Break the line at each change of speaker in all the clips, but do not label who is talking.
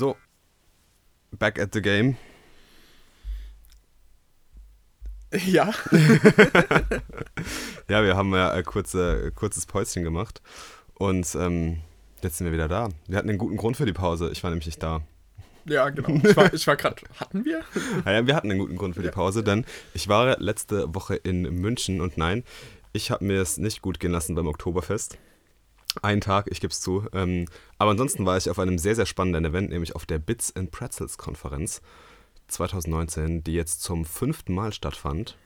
So, back at the game.
Ja.
ja, wir haben ja ein kurze, kurzes Päuschen gemacht und ähm, jetzt sind wir wieder da. Wir hatten einen guten Grund für die Pause. Ich war nämlich nicht da.
Ja, genau. Ich war, ich war gerade. Hatten wir?
Ja, ja, wir hatten einen guten Grund für die Pause, denn ich war letzte Woche in München und nein, ich habe mir es nicht gut gehen lassen beim Oktoberfest. Einen Tag, ich gebe es zu. Ähm, aber ansonsten war ich auf einem sehr, sehr spannenden Event, nämlich auf der Bits and Pretzels Konferenz 2019, die jetzt zum fünften Mal stattfand.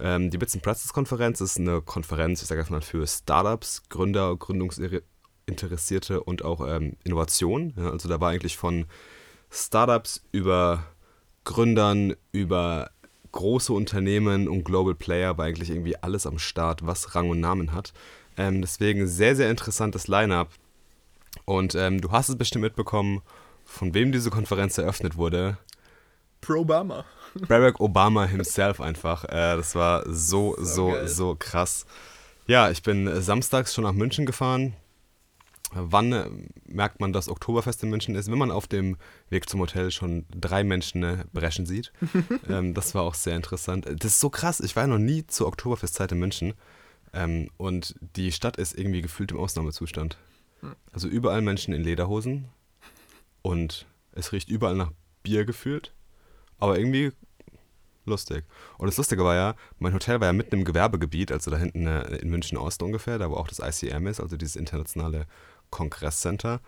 Ähm, die Bits and Pretzels Konferenz ist eine Konferenz, ich sage mal, für Startups, Gründer, Gründungsinteressierte und auch ähm, Innovation. Ja, also da war eigentlich von Startups über Gründern, über große Unternehmen und Global Player war eigentlich irgendwie alles am Start, was Rang und Namen hat. Ähm, deswegen sehr, sehr interessantes Line-up. Und ähm, du hast es bestimmt mitbekommen, von wem diese Konferenz eröffnet wurde.
Pro Obama.
Barack Obama himself einfach. Äh, das war so, so, so, so krass. Ja, ich bin samstags schon nach München gefahren. Wann äh, merkt man, dass Oktoberfest in München ist? Wenn man auf dem Weg zum Hotel schon drei Menschen äh, brechen sieht. ähm, das war auch sehr interessant. Das ist so krass. Ich war ja noch nie zur Oktoberfestzeit in München. Ähm, und die Stadt ist irgendwie gefühlt im Ausnahmezustand. Hm. Also überall Menschen in Lederhosen. Und es riecht überall nach Bier gefühlt. Aber irgendwie lustig. Und das Lustige war ja, mein Hotel war ja mitten im Gewerbegebiet, also da hinten äh, in München Ost ungefähr, da wo auch das ICM ist, also dieses internationale Kongresscenter.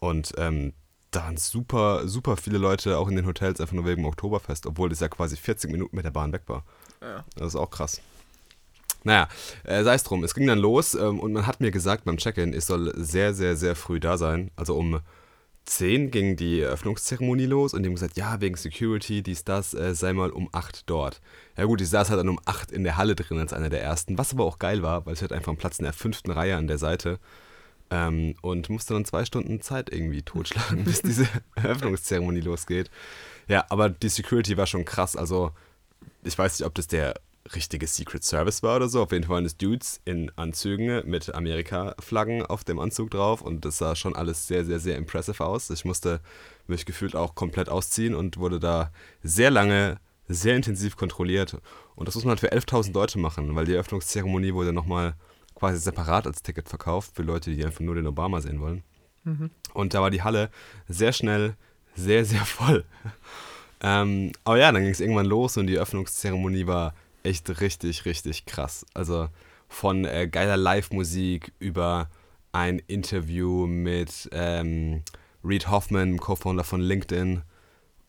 Und ähm, da waren super, super viele Leute auch in den Hotels einfach nur wegen dem Oktoberfest, obwohl das ja quasi 40 Minuten mit der Bahn weg war. Ja. Das ist auch krass. Naja, äh, sei es drum. Es ging dann los ähm, und man hat mir gesagt beim Check-in, ich soll sehr, sehr, sehr früh da sein. Also um 10 ging die Eröffnungszeremonie los und die haben gesagt, ja, wegen Security, dies, das, äh, sei mal um 8 dort. Ja gut, ich saß halt dann um 8 in der Halle drin als einer der ersten, was aber auch geil war, weil ich hatte einfach einen Platz in der fünften Reihe an der Seite. Ähm, und musste dann zwei Stunden Zeit irgendwie totschlagen, bis diese Eröffnungszeremonie losgeht. Ja, aber die Security war schon krass. Also, ich weiß nicht, ob das der richtige Secret Service war oder so. Auf jeden Fall waren es Dudes in Anzügen mit Amerika-Flaggen auf dem Anzug drauf und das sah schon alles sehr, sehr, sehr impressive aus. Ich musste mich gefühlt auch komplett ausziehen und wurde da sehr lange, sehr intensiv kontrolliert. Und das muss man halt für 11.000 Leute machen, weil die Eröffnungszeremonie wurde nochmal quasi separat als Ticket verkauft für Leute, die einfach nur den Obama sehen wollen. Mhm. Und da war die Halle sehr schnell sehr, sehr voll. ähm, aber ja, dann ging es irgendwann los und die Eröffnungszeremonie war echt richtig, richtig krass. Also von äh, geiler Live-Musik über ein Interview mit ähm, Reed Hoffman, Co-Founder von LinkedIn.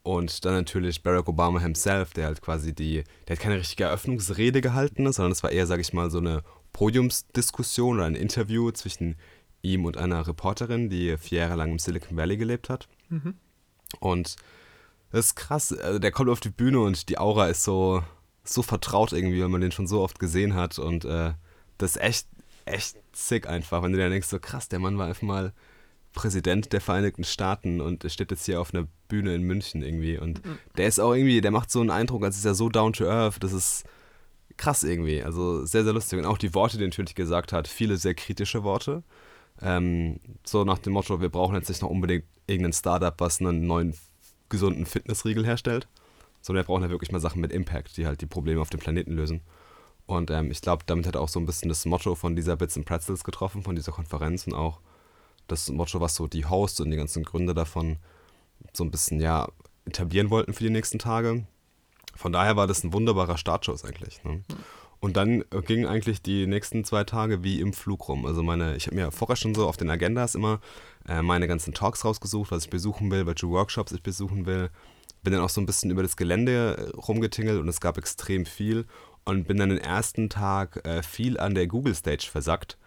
Und dann natürlich Barack Obama himself, der halt quasi die, der hat keine richtige Eröffnungsrede gehalten, sondern es war eher, sag ich mal, so eine Podiumsdiskussion oder ein Interview zwischen ihm und einer Reporterin, die vier Jahre lang im Silicon Valley gelebt hat. Mhm. Und das ist krass. Also der kommt auf die Bühne und die Aura ist so, so vertraut irgendwie, weil man den schon so oft gesehen hat. Und äh, das ist echt, echt sick einfach, wenn du dir denkst, so krass, der Mann war einfach mal Präsident der Vereinigten Staaten und steht jetzt hier auf einer Bühne in München irgendwie. Und mhm. der ist auch irgendwie, der macht so einen Eindruck, als ist er so down to earth. Das ist krass irgendwie. Also sehr, sehr lustig. Und auch die Worte, die er natürlich gesagt hat, viele sehr kritische Worte. Ähm, so nach dem Motto, wir brauchen jetzt nicht noch unbedingt irgendein Startup, was einen neuen gesunden Fitnessriegel herstellt, sondern wir brauchen ja wirklich mal Sachen mit Impact, die halt die Probleme auf dem Planeten lösen. Und ähm, ich glaube, damit hat er auch so ein bisschen das Motto von dieser Bits and Pretzels getroffen, von dieser Konferenz und auch das Motto, was so die Hosts und die ganzen Gründer davon so ein bisschen ja etablieren wollten für die nächsten Tage. Von daher war das ein wunderbarer Startschuss eigentlich. Ne? Und dann äh, gingen eigentlich die nächsten zwei Tage wie im Flug rum. Also meine, ich habe mir vorher schon so auf den Agendas immer äh, meine ganzen Talks rausgesucht, was ich besuchen will, welche Workshops ich besuchen will. Bin dann auch so ein bisschen über das Gelände äh, rumgetingelt und es gab extrem viel. Und bin dann den ersten Tag äh, viel an der Google Stage versackt,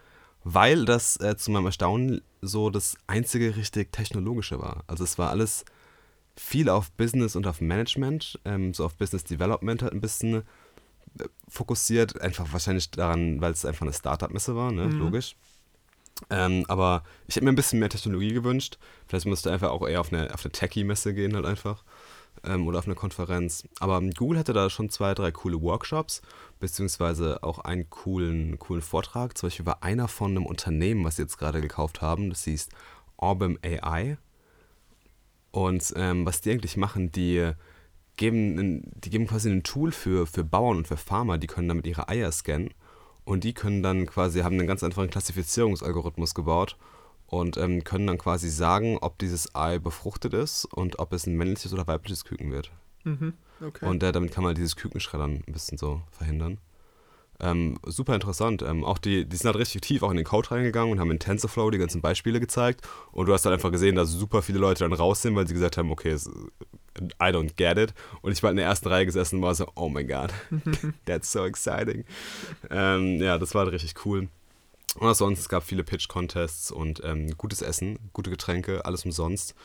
weil das äh, zu meinem Erstaunen so das einzige richtig technologische war. Also es war alles viel auf Business und auf Management, ähm, so auf Business Development halt ein bisschen äh, fokussiert. Einfach wahrscheinlich daran, weil es einfach eine Startup-Messe war, ne? Mhm. logisch. Ähm, aber ich hätte mir ein bisschen mehr Technologie gewünscht. Vielleicht müsste einfach auch eher auf eine, auf eine Techie-Messe gehen, halt einfach. Ähm, oder auf eine Konferenz. Aber Google hatte da schon zwei, drei coole Workshops, beziehungsweise auch einen coolen, coolen Vortrag. Zum Beispiel war einer von einem Unternehmen, was sie jetzt gerade gekauft haben. Das hieß Orbem AI. Und ähm, was die eigentlich machen, die geben, die geben quasi ein Tool für, für Bauern und für Farmer, die können damit ihre Eier scannen. Und die können dann quasi, haben einen ganz einfachen Klassifizierungsalgorithmus gebaut und ähm, können dann quasi sagen, ob dieses Ei befruchtet ist und ob es ein männliches oder weibliches Küken wird.
Mhm. Okay.
Und äh, damit kann man dieses Kükenschreddern ein bisschen so verhindern. Ähm, super interessant. Ähm, auch die, die sind halt richtig tief auch in den Code reingegangen und haben in TensorFlow die ganzen Beispiele gezeigt. Und du hast halt einfach gesehen, dass super viele Leute dann raus sind, weil sie gesagt haben, okay, I don't get it. Und ich war in der ersten Reihe gesessen und war so, oh my god, that's so exciting. Ähm, ja, das war halt richtig cool. Und auch sonst, es gab viele Pitch-Contests und ähm, gutes Essen, gute Getränke, alles umsonst.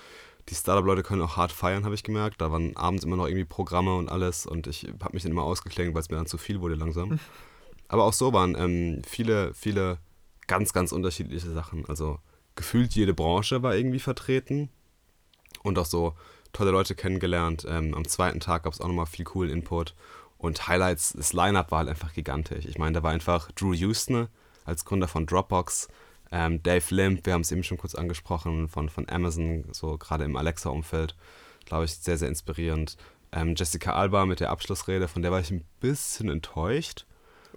Die Startup-Leute können auch hart feiern, habe ich gemerkt. Da waren abends immer noch irgendwie Programme und alles und ich habe mich dann immer ausgeklingt, weil es mir dann zu viel wurde langsam. Aber auch so waren ähm, viele, viele ganz, ganz unterschiedliche Sachen. Also gefühlt jede Branche war irgendwie vertreten und auch so tolle Leute kennengelernt. Ähm, am zweiten Tag gab es auch nochmal viel coolen Input und Highlights. Das Line-Up war halt einfach gigantisch. Ich meine, da war einfach Drew Houston als Gründer von Dropbox, ähm, Dave Limp, wir haben es eben schon kurz angesprochen, von, von Amazon, so gerade im Alexa-Umfeld, glaube ich, sehr, sehr inspirierend. Ähm, Jessica Alba mit der Abschlussrede, von der war ich ein bisschen enttäuscht.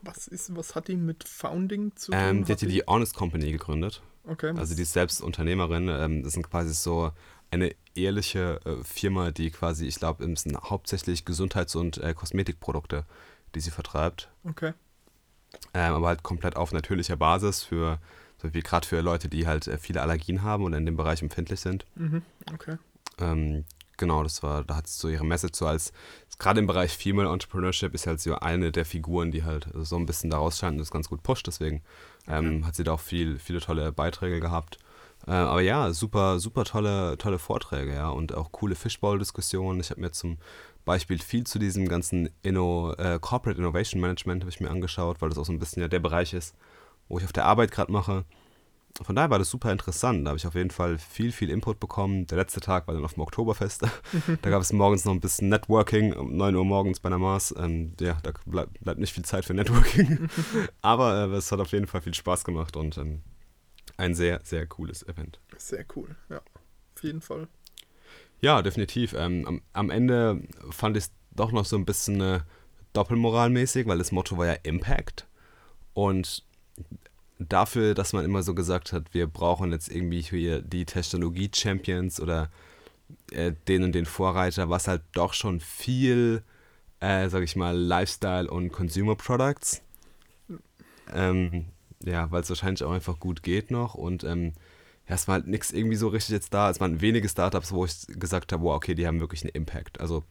Was, ist, was hat die mit Founding zu tun?
Ähm, die hat die Honest Company gegründet.
Okay.
Also die ist selbst Unternehmerin. Ähm, das sind quasi so eine ehrliche äh, Firma, die quasi, ich glaube, es sind hauptsächlich Gesundheits- und äh, Kosmetikprodukte, die sie vertreibt.
Okay.
Ähm, aber halt komplett auf natürlicher Basis für, so wie gerade für Leute, die halt äh, viele Allergien haben und in dem Bereich empfindlich sind.
Mhm. Okay.
Ähm, genau, das war, da hat sie so ihre Message so als, gerade im Bereich Female Entrepreneurship ist halt so eine der Figuren, die halt so ein bisschen daraus scheint und das ganz gut pusht, deswegen ähm, hat sie da auch viel, viele tolle Beiträge gehabt. Äh, aber ja, super, super tolle, tolle Vorträge, ja, und auch coole Fishbowl-Diskussionen. Ich habe mir zum Beispiel viel zu diesem ganzen Inno, äh, Corporate Innovation Management habe ich mir angeschaut, weil das auch so ein bisschen ja der Bereich ist, wo ich auf der Arbeit gerade mache. Von daher war das super interessant. Da habe ich auf jeden Fall viel, viel Input bekommen. Der letzte Tag war dann auf dem Oktoberfest. da gab es morgens noch ein bisschen Networking um 9 Uhr morgens bei der Mars. Ähm, ja, da bleibt, bleibt, nicht viel Zeit für Networking. Aber äh, es hat auf jeden Fall viel Spaß gemacht und ähm, ein sehr, sehr cooles Event.
Sehr cool, ja. Auf jeden Fall.
Ja, definitiv. Ähm, am, am, Ende fand ich es doch noch so ein bisschen äh, doppelmoralmäßig, weil das Motto war ja Impact. Und dafür, dass man immer so gesagt hat, wir brauchen jetzt irgendwie hier die Technologie-Champions oder äh, den und den Vorreiter, was halt doch schon viel, äh, sag ich mal, Lifestyle und Consumer Products. Ähm, ja, weil es wahrscheinlich auch einfach gut geht noch und ähm, war halt nichts irgendwie so richtig jetzt da. Es waren wenige Startups, wo ich gesagt habe, wow, okay, die haben wirklich einen Impact. Also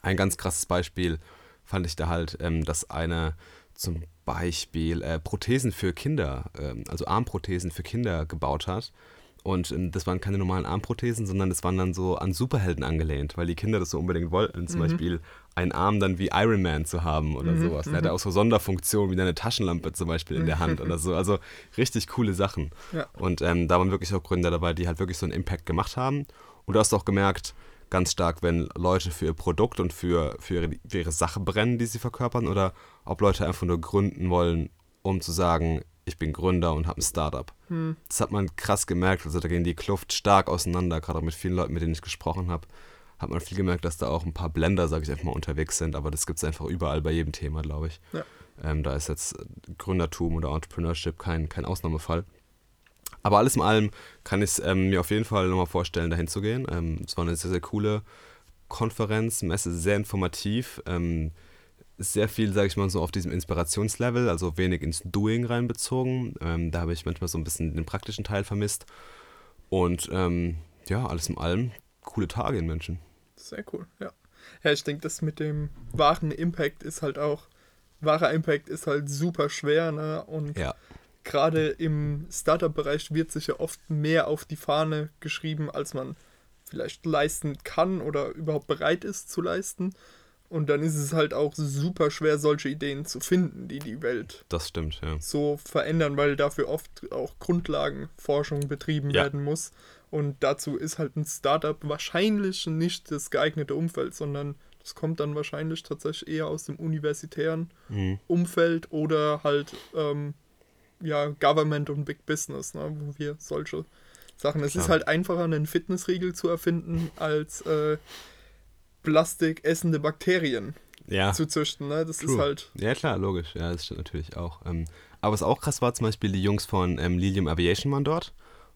ein ganz krasses Beispiel fand ich da halt, ähm, dass eine zum Beispiel äh, Prothesen für Kinder, ähm, also Armprothesen für Kinder gebaut hat. Und ähm, das waren keine normalen Armprothesen, sondern das waren dann so an Superhelden angelehnt, weil die Kinder das so unbedingt wollten. Zum mhm. Beispiel einen Arm dann wie Iron Man zu haben oder mhm. sowas. Der hatte mhm. auch so Sonderfunktionen wie eine Taschenlampe zum Beispiel in der Hand oder so. Also richtig coole Sachen.
Ja.
Und ähm, da waren wirklich auch Gründer dabei, die halt wirklich so einen Impact gemacht haben. Und du hast auch gemerkt, ganz stark, wenn Leute für ihr Produkt und für, für, ihre, für ihre Sache brennen, die sie verkörpern, oder ob Leute einfach nur gründen wollen, um zu sagen, ich bin Gründer und habe ein Startup.
Hm.
Das hat man krass gemerkt. Also da ging die Kluft stark auseinander, gerade auch mit vielen Leuten, mit denen ich gesprochen habe. Hat man viel gemerkt, dass da auch ein paar Blender, sage ich einfach mal, unterwegs sind, aber das gibt es einfach überall bei jedem Thema, glaube ich.
Ja.
Ähm, da ist jetzt Gründertum oder Entrepreneurship kein, kein Ausnahmefall. Aber alles in allem kann ich es ähm, mir auf jeden Fall nochmal vorstellen, dahin zu gehen. Ähm, es war eine sehr, sehr coole Konferenz, Messe, sehr informativ. Ähm, sehr viel, sage ich mal, so auf diesem Inspirationslevel, also wenig ins Doing reinbezogen. Ähm, da habe ich manchmal so ein bisschen den praktischen Teil vermisst. Und ähm, ja, alles in allem coole Tage in München.
Sehr cool, ja. Ja, ich denke, das mit dem wahren Impact ist halt auch, wahrer Impact ist halt super schwer, ne? Und
ja
gerade im Startup-Bereich wird sich ja oft mehr auf die Fahne geschrieben, als man vielleicht leisten kann oder überhaupt bereit ist zu leisten. Und dann ist es halt auch super schwer, solche Ideen zu finden, die die Welt
das stimmt, ja.
so verändern, weil dafür oft auch Grundlagenforschung betrieben
ja.
werden muss. Und dazu ist halt ein Startup wahrscheinlich nicht das geeignete Umfeld, sondern das kommt dann wahrscheinlich tatsächlich eher aus dem universitären
mhm.
Umfeld oder halt ähm, ja, Government und Big Business, ne, wo wir solche Sachen. Es
Klar.
ist halt einfacher, einen Fitnessriegel zu erfinden, als äh, Plastik essende Bakterien
Ja.
zu züchten. Ne? Das
True.
ist halt.
Ja, klar, logisch. Ja, das stimmt natürlich auch. Ähm, aber was auch krass war, zum Beispiel die Jungs von ähm, Lilium Aviation waren dort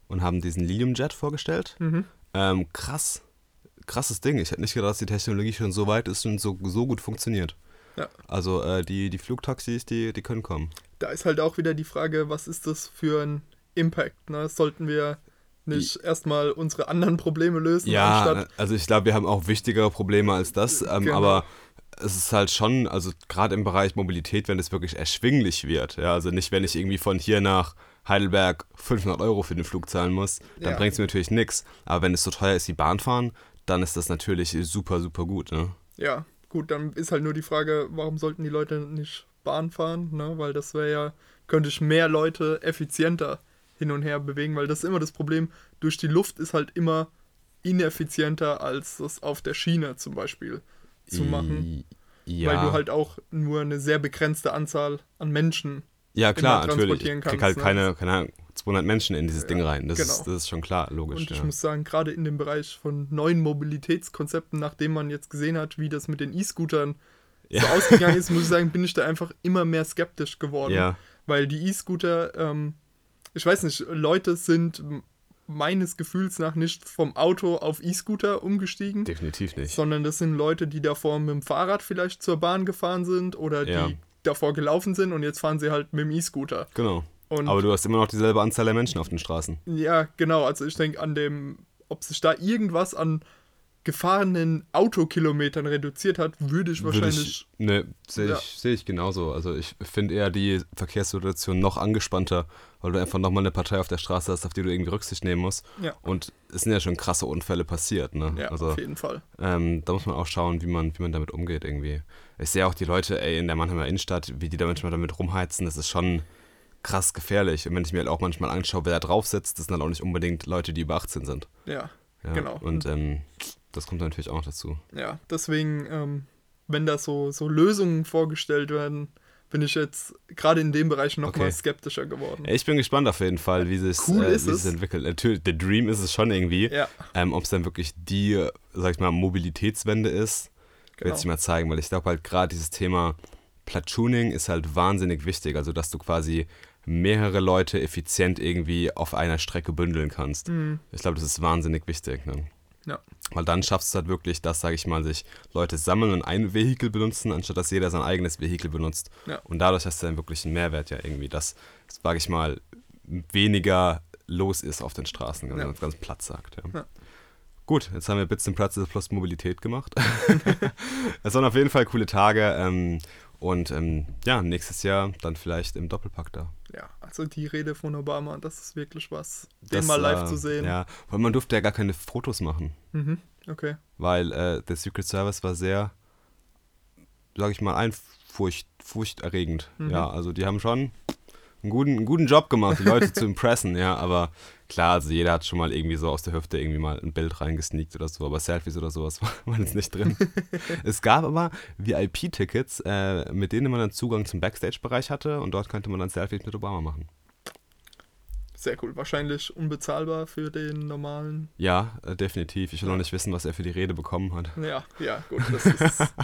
und haben diesen Lilium Jet vorgestellt.
Mhm.
Ähm, krass. Krasses Ding. Ich hätte nicht gedacht, dass die Technologie schon so weit ist und so, so gut funktioniert.
Ja.
Also äh, die, die Flugtaxis, die, die können kommen.
Da ist halt auch wieder die Frage, was ist das für ein Impact? Ne? Sollten wir nicht erstmal unsere anderen Probleme lösen,
Ja,
anstatt.
also ich glaube, wir haben auch wichtigere Probleme als das, ähm,
Genau.
aber es ist halt schon, also gerade im Bereich Mobilität, wenn es wirklich erschwinglich wird, ja, also nicht, wenn ich irgendwie von hier nach Heidelberg 500 Euro für den Flug zahlen muss, dann
Ja.
bringt es mir natürlich nichts, aber wenn es so teuer ist wie Bahnfahren, dann ist das natürlich super, super gut, ne?
Ja, gut, dann ist halt nur die Frage, warum sollten die Leute nicht Bahn fahren? Ne? Weil das wäre ja, könnte ich mehr Leute effizienter hin und her bewegen, weil das ist immer das Problem. Durch die Luft ist halt immer ineffizienter, als das auf der Schiene zum Beispiel zu machen.
Ja.
Weil du halt auch nur eine sehr begrenzte Anzahl an Menschen.
ja, klar, natürlich. Ich krieg halt
ne?
keine, keine Ahnung, 200 Menschen in dieses Ding rein. Das,
genau.
ist, das ist schon klar, logisch.
Und ich
ja.
muss sagen, gerade in dem Bereich von neuen Mobilitätskonzepten, nachdem man jetzt gesehen hat, wie das mit den E-Scootern so
Ja.
ausgegangen ist, muss ich sagen, bin ich da einfach immer mehr skeptisch geworden.
ja,
Weil die E-Scooter, ähm, ich weiß nicht, Leute sind meines Gefühls nach nicht vom Auto auf E-Scooter umgestiegen,
definitiv nicht.
sondern das sind Leute, die davor mit dem Fahrrad vielleicht zur Bahn gefahren sind oder
Ja.
die davor gelaufen sind und jetzt fahren sie halt mit dem E-Scooter.
Genau.
Und
Aber du hast immer noch dieselbe Anzahl der Menschen auf den Straßen.
ja, genau, also ich denke an dem, ob sich da irgendwas an gefahrenen Autokilometern reduziert hat, würde ich wahrscheinlich.
ich, ne, sehe
Ja.
ich, seh ich genauso. Also ich finde eher die Verkehrssituation noch angespannter, weil du einfach nochmal eine Partei auf der Straße hast, auf die du irgendwie Rücksicht nehmen musst.
Ja.
Und es sind ja schon krasse Unfälle passiert, ne?
Ja,
also
auf jeden Fall.
ähm, da muss man auch schauen, wie man, wie man damit umgeht irgendwie. Ich sehe auch die Leute, ey, in der Mannheimer Innenstadt, wie die da manchmal damit rumheizen, das ist schon krass gefährlich. Und wenn ich mir halt auch manchmal anschaue, wer da drauf sitzt, das sind halt auch nicht unbedingt Leute, die über 18 sind.
Ja,
Ja?
Genau.
Und ähm, das kommt natürlich auch noch dazu.
ja. Deswegen, ähm, wenn da so, so Lösungen vorgestellt werden, bin ich jetzt gerade in dem Bereich nochmal
Okay.
skeptischer geworden.
Ich bin gespannt auf jeden Fall, wie es
Cool
äh, wie
es
entwickelt. Natürlich, der Dream ist es schon irgendwie.
Ja,
Ähm, Ob es dann wirklich die, sag ich mal, Mobilitätswende ist,
genau.
wird sich mal zeigen, weil ich glaube halt gerade dieses Thema Platooning ist halt wahnsinnig wichtig. Also, dass du quasi mehrere Leute effizient irgendwie auf einer Strecke bündeln kannst.
Mhm.
Ich glaube, das ist wahnsinnig wichtig. Ne?
Ja.
Weil dann schaffst du halt wirklich, dass, sage ich mal, sich Leute sammeln und ein Vehikel benutzen, anstatt dass jeder sein eigenes Vehikel benutzt.
Ja.
Und dadurch hast du dann wirklich einen Mehrwert ja irgendwie, dass, sage ich mal, weniger los ist auf den Straßen, wenn
Ja.
man es ganz platt sagt. Ja.
Ja.
Gut, jetzt haben wir Bits und Platz plus Mobilität gemacht. es waren auf jeden Fall coole Tage. Ähm, und ähm, ja, nächstes Jahr dann vielleicht im Doppelpack da.
Ja, also die Rede von Obama, das ist wirklich was, den
Das,
mal live
äh,
zu sehen.
Ja, weil man durfte ja gar keine Fotos machen.
Mhm. Okay.
weil äh, der Secret Service war sehr, sag ich mal, einfurcht, furchterregend.
Mhm.
Ja, also die haben schon einen guten, einen guten Job gemacht, die Leute zu impressen, ja, aber klar, also jeder hat schon mal irgendwie so aus der Hüfte irgendwie mal ein Bild reingesneakt oder so, aber Selfies oder sowas waren jetzt nicht drin. es gab aber VIP-Tickets, äh, mit denen man dann Zugang zum Backstage-Bereich hatte und dort könnte man dann Selfies mit Obama machen.
Sehr cool. Wahrscheinlich unbezahlbar für den normalen.
Ja, äh, definitiv. Ich will noch nicht wissen, was er für die Rede bekommen hat.
Ja, ja, gut. Das ist,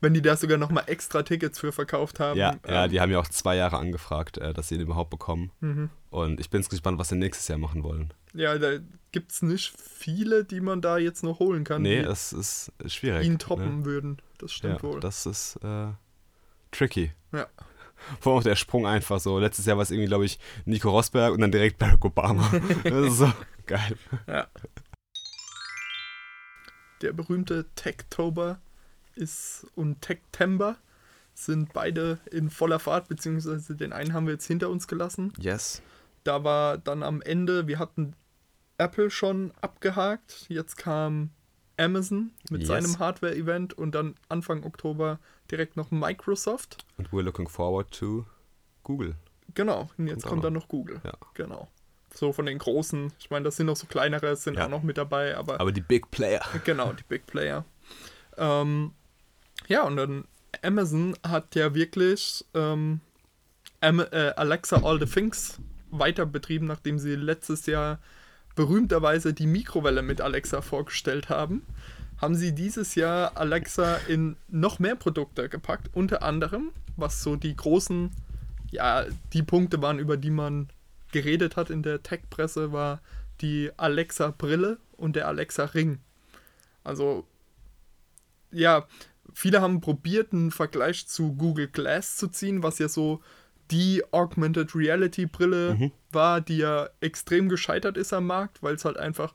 wenn die da sogar nochmal extra Tickets für verkauft haben.
Ja, ja,
ähm,
die haben ja auch zwei Jahre angefragt, äh, dass sie ihn überhaupt bekommen.
Mhm.
Und ich bin gespannt, was sie nächstes Jahr machen wollen.
Ja, da gibt es nicht viele, die man da jetzt noch holen kann,
nee, es ist schwierig.
ihn toppen
Ne?
würden. Das stimmt
Ja,
wohl.
das ist äh, tricky.
Ja.
Vor allem auch der Sprung einfach so. Letztes Jahr war es irgendwie, glaube ich, Nico Rosberg und dann direkt Barack Obama. das ist so geil.
Ja. Der berühmte Techtober ist und Techtember sind beide in voller Fahrt, beziehungsweise den einen haben wir jetzt hinter uns gelassen.
Yes.
Da war dann am Ende, wir hatten Apple schon abgehakt, jetzt kam Amazon mit
Yes.
seinem Hardware-Event und dann Anfang Oktober direkt noch Microsoft.
Und we're looking forward to Google.
Genau, und jetzt
Kommt
kommt dann
noch.
noch Google.
Ja.
Genau. So von den großen, ich meine, das sind noch so kleinere, sind
Ja.
auch noch mit dabei, aber
Aber die Big Player.
Genau, die Big Player. Ähm, ja, und dann Amazon hat ja wirklich ähm, äh, Alexa All the Things weiter betrieben, nachdem sie letztes Jahr berühmterweise die Mikrowelle mit Alexa vorgestellt haben, haben sie dieses Jahr Alexa in noch mehr Produkte gepackt. Unter anderem, was so die großen, ja, die Punkte waren, über die man geredet hat in der Tech-Presse, war die Alexa-Brille und der Alexa-Ring. Also, ja, viele haben probiert, einen Vergleich zu Google Glass zu ziehen, was ja so die Augmented Reality Brille mhm. war, die ja extrem gescheitert ist am Markt, weil es halt einfach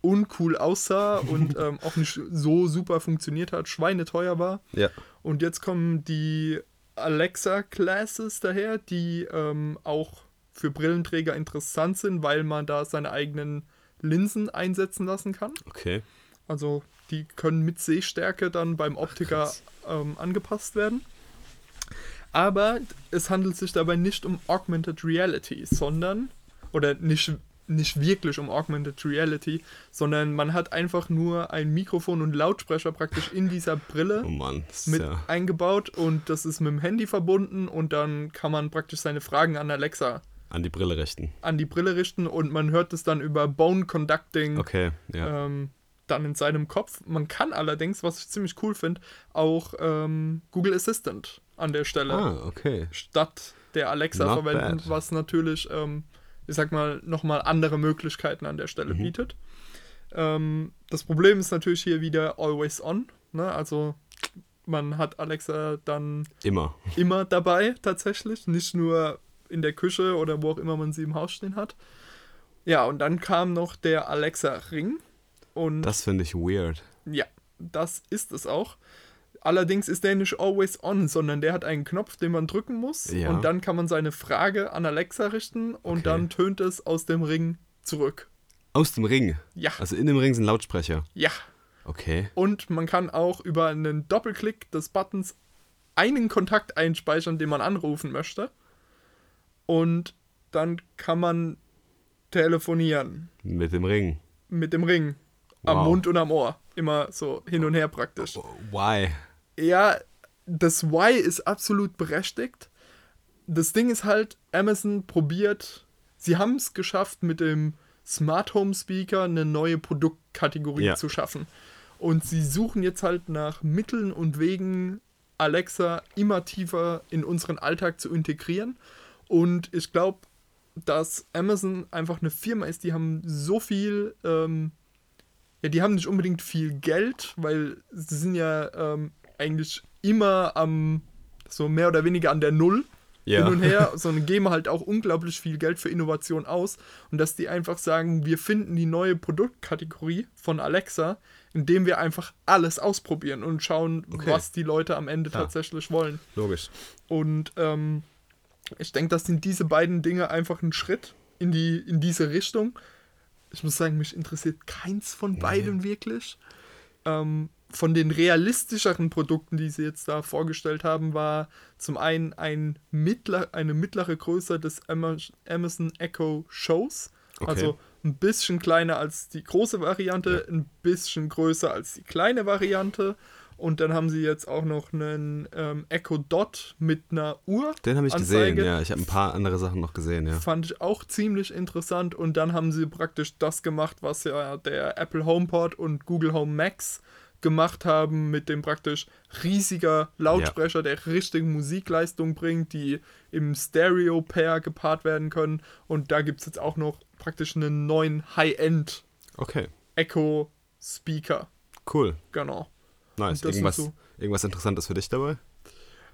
uncool aussah und ähm, auch nicht so super funktioniert hat, schweineteuer war.
Ja.
Und jetzt kommen die Alexa Classes daher, die ähm, auch für Brillenträger interessant sind, weil man da seine eigenen Linsen einsetzen lassen kann.
Okay.
Also die können mit Sehstärke dann beim Optiker Ach, ähm, angepasst werden. Aber es handelt sich dabei nicht um Augmented Reality, sondern, oder nicht, nicht wirklich um Augmented Reality, sondern man hat einfach nur ein Mikrofon und Lautsprecher praktisch in dieser Brille
oh Mann,
mit ja eingebaut und das ist mit dem Handy verbunden und dann kann man praktisch seine Fragen an Alexa
an die Brille richten.
An die Brille richten und man hört es dann über Bone Conducting.
Okay, ja.
Ähm, dann in seinem Kopf. Man kann allerdings, was ich ziemlich cool finde, auch ähm, Google Assistant an der Stelle
ah, okay.
statt der Alexa
Not
verwenden,
bad.
was natürlich, ähm, ich sag mal, nochmal andere Möglichkeiten an der Stelle
Mhm.
bietet. Ähm, das Problem ist natürlich hier wieder always on. Ne? Also man hat Alexa dann
Immer.
immer dabei tatsächlich, nicht nur in der Küche oder wo auch immer man sie im Haus stehen hat. Ja, und dann kam noch der Alexa Ring und
Das finde ich weird.
ja, das ist es auch. Allerdings ist der nicht always on, sondern der hat einen Knopf, den man drücken muss
Ja.
und dann kann man seine Frage an Alexa richten und
Okay.
dann tönt es aus dem Ring zurück.
Aus dem Ring.
Ja,
Also in dem Ring sind Lautsprecher.
ja.
Okay.
Und man kann auch über einen Doppelklick des Buttons einen Kontakt einspeichern, den man anrufen möchte. Und dann kann man telefonieren
Mit dem Ring.
mit dem Ring am
Wow.
Mund und am Ohr. Immer so hin und her praktisch.
Why?
Ja, das Why ist absolut berechtigt. Das Ding ist halt, Amazon probiert, sie haben es geschafft, mit dem Smart Home Speaker eine neue Produktkategorie
Ja.
zu schaffen. Und sie suchen jetzt halt nach Mitteln und Wegen, Alexa immer tiefer in unseren Alltag zu integrieren. Und ich glaube, dass Amazon einfach eine Firma ist, die haben so viel, ähm, ja, die haben nicht unbedingt viel Geld, weil sie sind ja ähm, eigentlich immer am, so mehr oder weniger an der Null
Ja.
hin und her, sondern geben halt auch unglaublich viel Geld für Innovation aus. Und dass die einfach sagen, wir finden die neue Produktkategorie von Alexa, indem wir einfach alles ausprobieren und schauen,
Okay.
was die Leute am Ende
Klar.
tatsächlich wollen.
Logisch.
Und ähm, ich denke, das sind diese beiden Dinge einfach ein Schritt in, die, in diese Richtung. Ich muss sagen, mich interessiert keins von beiden wirklich. Ähm, von den realistischeren Produkten, die sie jetzt da vorgestellt haben, war zum einen ein mittler, eine mittlere Größe des Ama- Amazon Echo Shows.
Okay.
Also ein bisschen kleiner als die große Variante, ein bisschen größer als die kleine Variante. Und dann haben sie jetzt auch noch einen ähm, Echo Dot mit einer Uhr.
Den habe ich
Anzeige.
gesehen, ja. Ich habe ein paar andere Sachen noch gesehen, ja.
Fand ich auch ziemlich interessant. Und dann haben sie praktisch das gemacht, was ja der Apple HomePod und Google Home Max gemacht haben, mit dem praktisch riesiger Lautsprecher, der richtige Musikleistung bringt, die im Stereo-Pair gepaart werden können. Und da gibt es jetzt auch noch praktisch einen neuen High-End
Okay,
Echo-Speaker.
cool.
Genau.
Nice. Irgendwas,
so-
irgendwas Interessantes für dich dabei?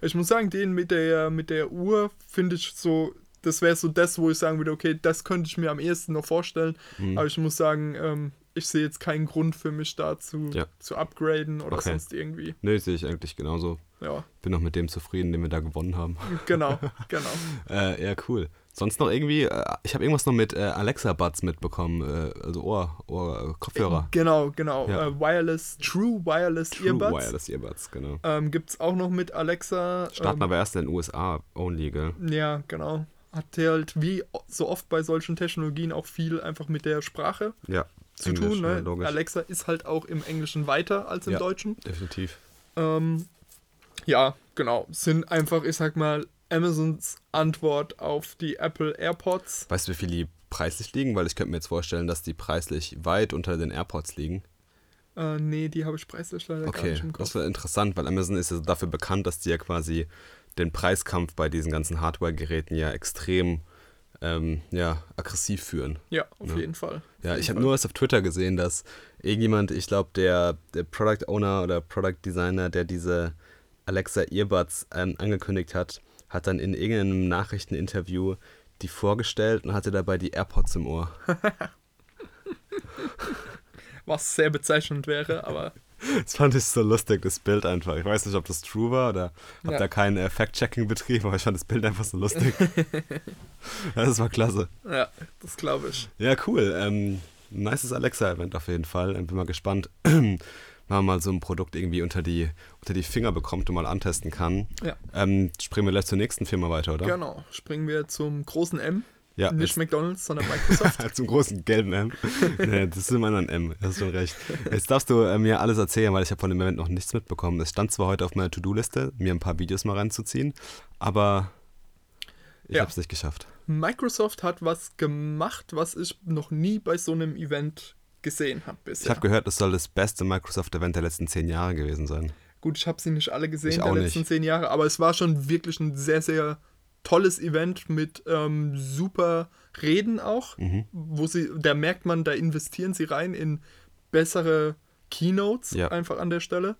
Ich muss sagen, den mit der, mit der Uhr finde ich so, das wäre so das, wo ich sagen würde, okay, das könnte ich mir am ehesten noch vorstellen.
Mhm.
Aber ich muss sagen, ähm, ich sehe jetzt keinen Grund für mich da zu,
Ja.
zu upgraden oder
Okay.
sonst irgendwie.
Nö, sehe ich eigentlich genauso.
Ja,
Bin noch mit dem zufrieden, den wir da gewonnen haben.
genau, genau.
Äh, ja, cool. Sonst noch irgendwie, äh, ich habe irgendwas noch mit äh, Alexa-Buds mitbekommen, äh, also Ohr, Ohr, Kopfhörer.
Genau, genau.
Ja.
Wireless, True Wireless
True
Earbuds.
Wireless Earbuds, genau.
Ähm, Gibt es auch noch mit Alexa.
Starten
ähm,
aber erst in den USA only, gell?
Ja, genau. Hat halt wie so oft bei solchen Technologien auch viel einfach mit der Sprache
Ja.
zu
Englisch,
tun.
ja,
Ne?
logisch.
Alexa ist halt auch im Englischen weiter als im
Ja.
Deutschen.
Definitiv.
Ähm, ja, genau. Sind einfach, ich sag mal, Amazons Antwort auf die Apple AirPods.
Weißt du, wie viel die preislich liegen? Weil ich könnte mir jetzt vorstellen, dass die preislich weit unter den AirPods liegen.
Äh, nee, die habe ich preislich leider gar
Okay,
nicht im Kopf.
das wäre interessant, weil Amazon ist ja dafür bekannt, dass die ja quasi den Preiskampf bei diesen ganzen Hardware-Geräten ja extrem ähm, ja, aggressiv führen.
Ja, auf
Ja.
jeden Fall.
Ja,
Auf
ich
jeden
habe
Fall.
nur was auf Twitter gesehen, dass irgendjemand, ich glaube, der, der Product Owner oder Product Designer, der diese Alexa Earbuds ähm, angekündigt hat, hat dann in irgendeinem Nachrichteninterview die vorgestellt und hatte dabei die AirPods im Ohr.
Was sehr bezeichnend wäre, aber
Das fand ich so lustig, das Bild einfach. Ich weiß nicht, ob das true war oder hab
Ja.
da kein äh, Fact-Checking betrieben, aber ich fand das Bild einfach so lustig. ja, das war klasse.
ja, das glaube ich.
Ja, cool. Ähm, nices Alexa-Event auf jeden Fall. Bin mal gespannt, wenn man mal so ein Produkt irgendwie unter die, unter die Finger bekommt und mal antesten kann.
Ja.
Ähm, springen wir gleich zur nächsten Firma weiter, oder?
Genau. Springen wir zum großen M.
Ja,
Nicht McDonalds, sondern Microsoft.
Zum großen gelben M. nee, das ist immer ein M, hast schon recht. Jetzt darfst du äh, mir alles erzählen, weil ich habe von dem Event noch nichts mitbekommen. Es stand zwar heute auf meiner To-Do-Liste, mir ein paar Videos mal reinzuziehen, aber ich
Ja.
habe es nicht geschafft.
Microsoft hat was gemacht, was ich noch nie bei so einem Event gesehen habe
Ich
bisher.
habe gehört, es soll das beste Microsoft-Event der letzten zehn Jahre gewesen sein.
Gut, ich habe sie nicht alle gesehen
Ich
der letzten
nicht.
zehn Jahre, aber es war schon wirklich ein sehr, sehr tolles Event mit ähm, super Reden auch,
Mhm.
wo sie, da merkt man, da investieren sie rein in bessere Keynotes
Ja.
einfach an der Stelle.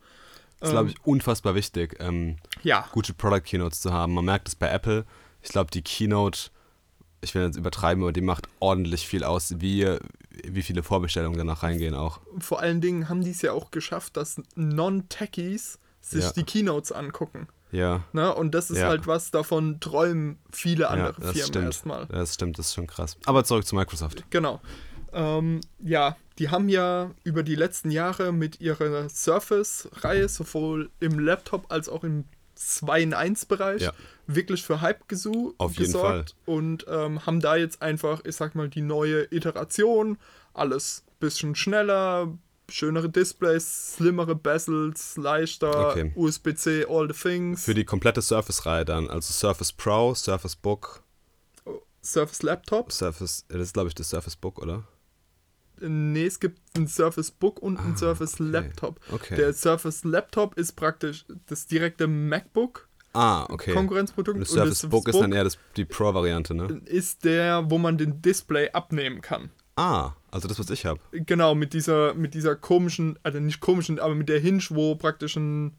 Das ist, glaube
Ähm,
ich, unfassbar wichtig, ähm,
Ja,
gute Product-Keynotes zu haben. Man merkt es bei Apple. Ich glaube, die Keynote, ich will jetzt übertreiben, aber die macht ordentlich viel aus, wie, wie viele Vorbestellungen danach reingehen auch.
vor allen Dingen haben die es ja auch geschafft, dass Non-Techies sich
Ja.
die Keynotes angucken.
Ja.
Ne? Und das ist
Ja.
halt was, davon träumen viele
Ja,
andere
das
Firmen erstmal.
Das stimmt, das ist schon krass. Aber zurück zu Microsoft.
Genau. Ähm, ja, die haben ja über die letzten Jahre mit ihrer Surface-Reihe sowohl im Laptop als auch im 2 in 1 Bereich
Ja.
wirklich für Hype gesu
Auf
gesorgt und ähm, haben da jetzt einfach, ich sag mal, die neue Iteration, alles bisschen schneller, schönere Displays, slimmere Bezels, leichter,
Okay.
USB-C, all the things,
Für die komplette Surface-Reihe dann, also Surface Pro, Surface Book,
Surface Laptops.
Surface, das ist glaube ich das Surface Book, oder?
Nee, es gibt ein Surface Book und ein Surface
Ah, okay.
Laptop.
Okay.
Der Surface Laptop ist praktisch das direkte MacBook
ah, okay.
Konkurrenzprodukt
Und das Surface Book ist dann eher das, die Pro-Variante, ne?
ist der, wo man den Display abnehmen kann.
Ah, also das, was ich habe.
Genau, mit dieser, mit dieser komischen, also nicht komischen, aber mit der Hinge, wo praktisch ein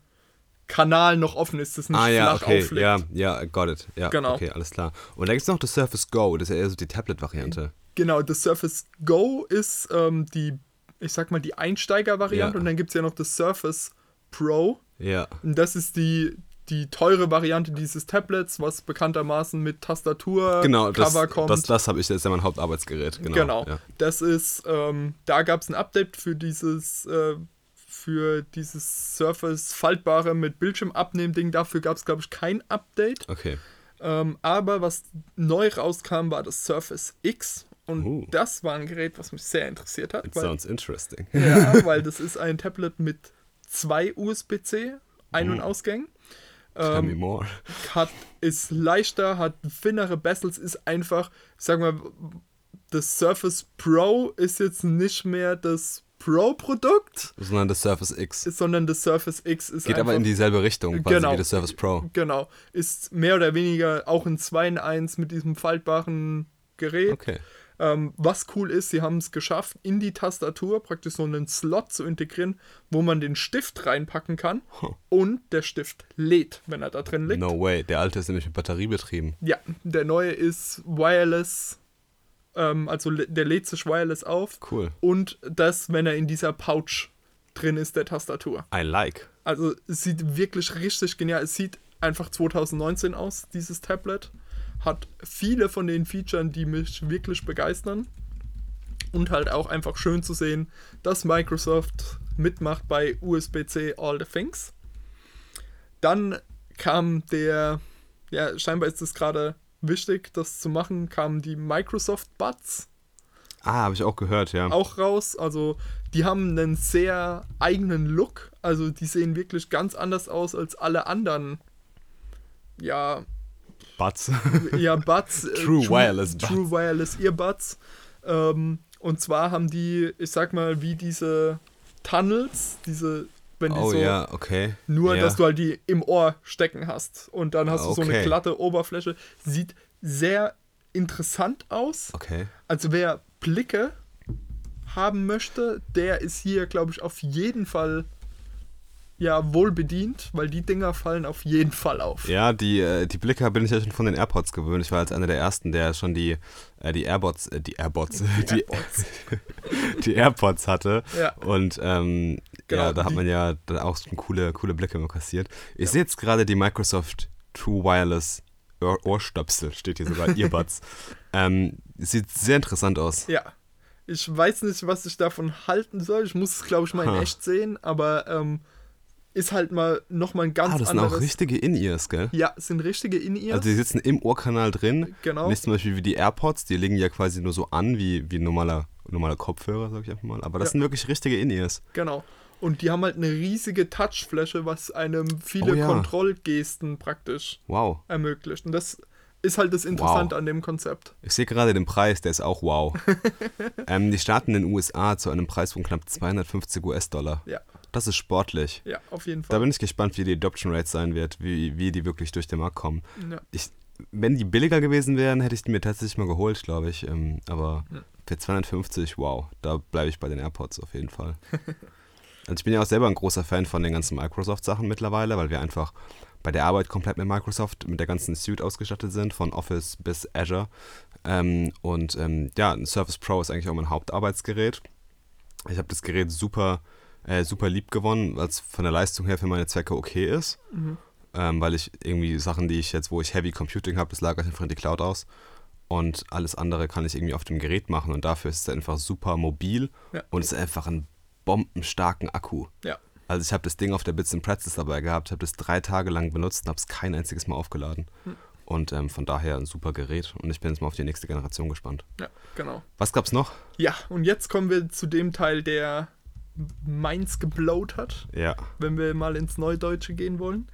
Kanal noch offen ist, das nicht
Ah ja,
flach
okay,
aufliegt.
ja, ja, got it. Ja,
Genau.
okay, alles klar. Und da gibt es noch das Surface Go, das ist ja eher so die Tablet-Variante.
Genau, das Surface Go ist ähm, die, ich sag mal, die Einsteiger-Variante
Ja.
und dann gibt es ja noch das Surface Pro.
Ja,
Und das ist die, die teure Variante dieses Tablets, was bekanntermaßen mit Tastatur,
genau, das,
Cover kommt.
das, das habe ich, das ist ja mein Hauptarbeitsgerät. Genau.
genau.
Ja.
Das ist, ähm, da gab es ein Update für dieses, äh, für dieses Surface faltbare mit Bildschirm abnehmen Ding. Dafür gab es, glaube ich, kein Update.
Okay.
Ähm, aber was neu rauskam, war das Surface X. Und
Uh.
das war ein Gerät, was mich sehr interessiert hat.
It
weil-
sounds interesting.
ja, weil das ist ein Tablet mit zwei USB-C Ein- und Ausgängen.
Tell me
Ähm,
more.
hat, ist leichter, hat finnere Bezels, ist einfach, ich sag mal, das Surface Pro ist jetzt nicht mehr das Pro-Produkt,
Sondern das Surface X.
sondern das Surface X ist
Geht
einfach,
aber in dieselbe Richtung, quasi
Genau.
wie das Surface Pro.
genau, ist mehr oder weniger auch ein 2 in 1 mit diesem faltbaren Gerät.
Okay.
Ähm, was cool ist, sie haben es geschafft, in die Tastatur praktisch so einen Slot zu integrieren, wo man den Stift reinpacken kann
Huh.
und der Stift lädt, wenn er da drin liegt.
No way. Der alte ist nämlich mit Batterie betrieben.
Ja, der neue ist wireless, ähm, also der lädt sich wireless auf
Cool.
und das, wenn er in dieser Pouch drin ist, der Tastatur.
I like.
Also es sieht wirklich richtig genial. Es sieht einfach 2019 aus, dieses Tablet. Hat viele von den Features, die mich wirklich begeistern. Und halt auch einfach schön zu sehen, dass Microsoft mitmacht bei USB-C All the Things. Dann kam der, ja, scheinbar ist es gerade wichtig, das zu machen, kamen die Microsoft Buds
Ah, habe ich auch gehört, ja.
auch raus. Also die haben einen sehr eigenen Look. Also die sehen wirklich ganz anders aus als alle anderen, ja,
Buds.
ja, Buds. Äh,
True Wireless
True
Buds.
Wireless Earbuds. Ähm, und zwar haben die, ich sag mal, wie diese Tunnels, diese, wenn die
Oh
so,
ja, okay.
nur
ja.
dass du halt die im Ohr stecken hast. Und dann hast du so eine
Okay.
glatte Oberfläche. Sieht sehr interessant aus.
Okay.
Also wer Blicke haben möchte, der ist hier, glaube ich, auf jeden Fall ja wohl bedient, weil die Dinger fallen auf jeden Fall auf.
Ja, die, äh, die Blicke bin ich ja schon von den AirPods gewöhnt. Ich war als einer der ersten, der schon die, äh, die AirPods, äh, die AirPods, die,
AirPods.
die AirPods hatte.
Ja.
Und ähm,
Genau,
ja, da hat
die-
man ja dann auch schon coole, coole Blicke immer kassiert. Ich sehe jetzt gerade die Microsoft True Wireless Ohr Ohrstöpsel, steht hier sogar, Earbuds. ähm, sieht sehr interessant aus.
Ja. Ich weiß nicht, was ich davon halten soll. Ich muss es, glaube ich, mal in
Ha.
echt sehen, aber ähm, ist halt mal nochmal ein ganz
Ah, das sind
anderes.
auch richtige In-Ears, gell?
ja, sind richtige In-Ears.
Also die sitzen im Ohrkanal drin.
Genau.
Nicht zum Beispiel wie die AirPods, die liegen ja quasi nur so an wie, wie normaler, normaler Kopfhörer, sag ich einfach mal. Aber das
Ja.
sind wirklich richtige In-Ears.
Genau. Und die haben halt eine riesige Touchfläche, was einem viele
Oh ja.
Kontrollgesten praktisch
Wow.
ermöglicht. Und das ist halt das Interessante
Wow.
an dem Konzept.
Ich sehe gerade den Preis, der ist auch wow. ähm, die starten in den USA zu einem Preis von knapp 250 US-Dollar.
Ja,
Das ist sportlich.
ja, auf jeden
Da
Fall.
bin ich gespannt, wie die Adoption Rate sein wird, wie, wie die wirklich durch den Markt kommen.
Ja.
Ich, wenn die billiger gewesen wären, hätte ich die mir tatsächlich mal geholt, glaube ich. Ähm, aber
Ja.
für 250, wow, da bleibe ich bei den AirPods auf jeden Fall. also ich bin ja auch selber ein großer Fan von den ganzen Microsoft-Sachen mittlerweile, weil wir einfach bei der Arbeit komplett mit Microsoft, mit der ganzen Suite ausgestattet sind, von Office bis Azure. Ähm, und ähm, ja, ein Surface Pro ist eigentlich auch mein Hauptarbeitsgerät. Ich habe das Gerät super, äh, super lieb gewonnen, weil es von der Leistung her für meine Zwecke okay ist.
Mhm.
Ähm, weil ich irgendwie Sachen, die ich jetzt, wo ich Heavy Computing habe, das lagere ich einfach in die Cloud aus. Und alles andere kann ich irgendwie auf dem Gerät machen und dafür ist es einfach super mobil
Ja.
und es ist einfach ein bombenstarken Akku.
Ja.
Also ich habe das Ding auf der Bits and Pretzels dabei gehabt, habe das drei Tage lang benutzt und habe es kein einziges Mal aufgeladen.
Hm.
Und ähm, von daher ein super Gerät und ich bin jetzt mal auf die nächste Generation gespannt.
ja, genau.
Was gab's noch?
Ja, und jetzt kommen wir zu dem Teil, der meins geblowt hat,
Ja.
wenn wir mal ins Neudeutsche gehen wollen.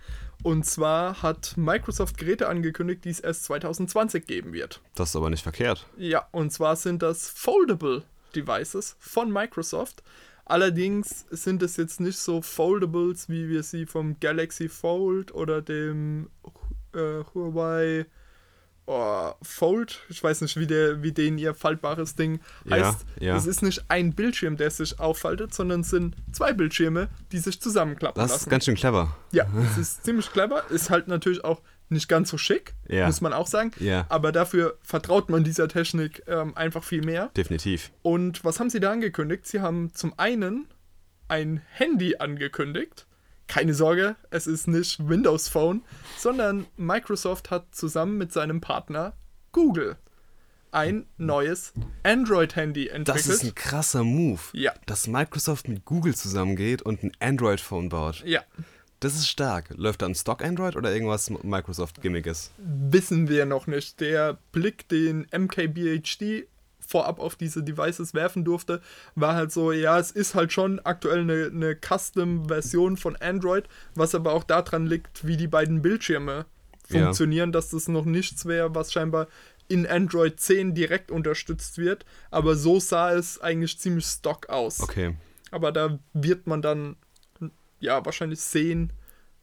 Und zwar hat Microsoft Geräte angekündigt, die es erst 2020 geben wird.
Das ist aber nicht verkehrt.
Ja, und zwar sind das Foldable Devices von Microsoft. Allerdings sind es jetzt nicht so Foldables, wie wir sie vom Galaxy Fold oder dem äh, Huawei oh, Fold, ich weiß nicht, wie, der, wie den ihr faltbares Ding
Ja,
heißt.
ja.
Es ist nicht ein Bildschirm, der sich auffaltet, sondern es sind zwei Bildschirme, die sich zusammenklappen
Das
lassen.
ist ganz schön clever.
Ja, es ist ziemlich clever. Ist halt natürlich auch nicht ganz so schick,
Ja.
muss man auch sagen.
Ja.
Aber dafür vertraut man dieser Technik ähm, einfach viel mehr.
Definitiv.
Und was haben sie da angekündigt? Sie haben zum einen ein Handy angekündigt. Keine Sorge, es ist nicht Windows Phone, sondern Microsoft hat zusammen mit seinem Partner Google ein neues Android-Handy entwickelt.
Das ist ein krasser Move.
Ja.
Dass Microsoft mit Google zusammengeht und ein Android-Phone baut.
ja,
Das ist stark. Läuft da ein Stock-Android oder irgendwas Microsoft-Gimmickiges?
wissen wir noch nicht. Der Blick, den MKBHD vorab auf diese Devices werfen durfte, war halt so, ja, es ist halt schon aktuell eine, eine Custom-Version von Android, was aber auch daran liegt, wie die beiden Bildschirme
Ja.
funktionieren, dass das noch nichts wäre, was scheinbar in Android 10 direkt unterstützt wird. Aber so sah es eigentlich ziemlich stock aus.
Okay.
Aber da wird man dann ja wahrscheinlich sehen,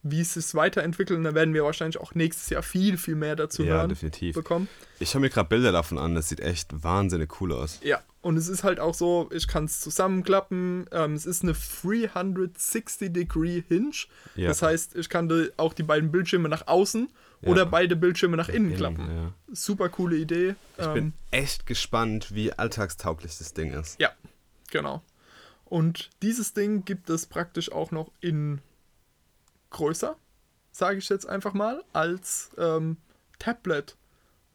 wie es sich weiterentwickelt. Und da werden wir wahrscheinlich auch nächstes Jahr viel, viel mehr dazu
Ja,
hören
definitiv.
bekommen.
Ich schaue mir gerade Bilder davon an. Das sieht echt wahnsinnig cool aus.
Ja, und es ist halt auch so, ich kann es zusammenklappen. Ähm, es ist eine 360-Degree Hinge.
Ja.
Das heißt, ich kann die, auch die beiden Bildschirme nach außen oder beide Bildschirme nach innen klappen.
Ja.
Super coole Idee.
Ich
Ähm,
bin echt gespannt, wie alltagstauglich das Ding ist.
Ja, genau. Und dieses Ding gibt es praktisch auch noch in größer, sage ich jetzt einfach mal, als ähm, Tablet